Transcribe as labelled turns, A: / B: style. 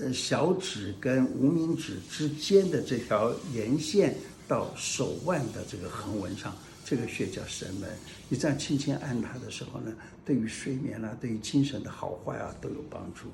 A: 呃小指跟无名指之间的这条沿线到手腕的这个横纹上这个穴叫神门你这样轻轻按它的时候呢对于睡眠啊对于精神的好坏啊都有帮助。